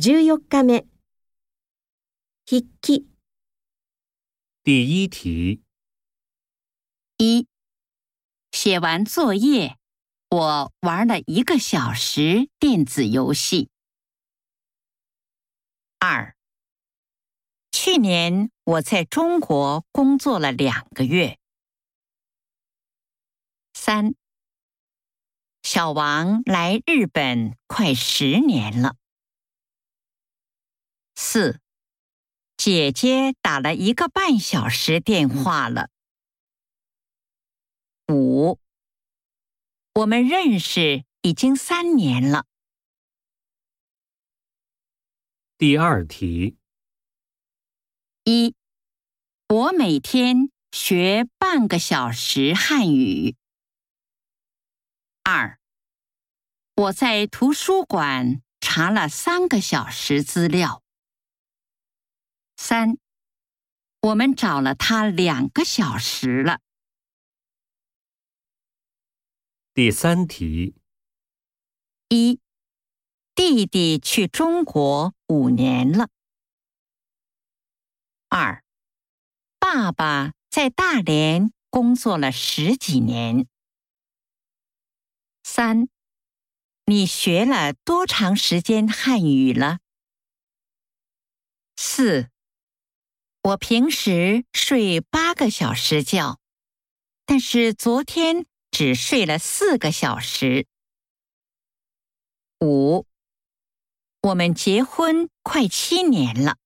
14日。目筆記。第一题，一，写完作业，我玩了一个小时电子游戏。二，去年我在中国工作了两个月。三，小王来日本快十年了。四，姐姐打了一个半小时电话了。五，我们认识已经三年了。第二题，一，我每天学半个小时汉语。二，我在图书馆查了三个小时资料。三，我们找了他两个小时了。第三题，一，弟弟去中国五年了。二，爸爸在大连工作了十几年。三，你学了多长时间汉语了？四，我平时睡八个小时觉，但是昨天只睡了四个小时。五，我们结婚快七年了。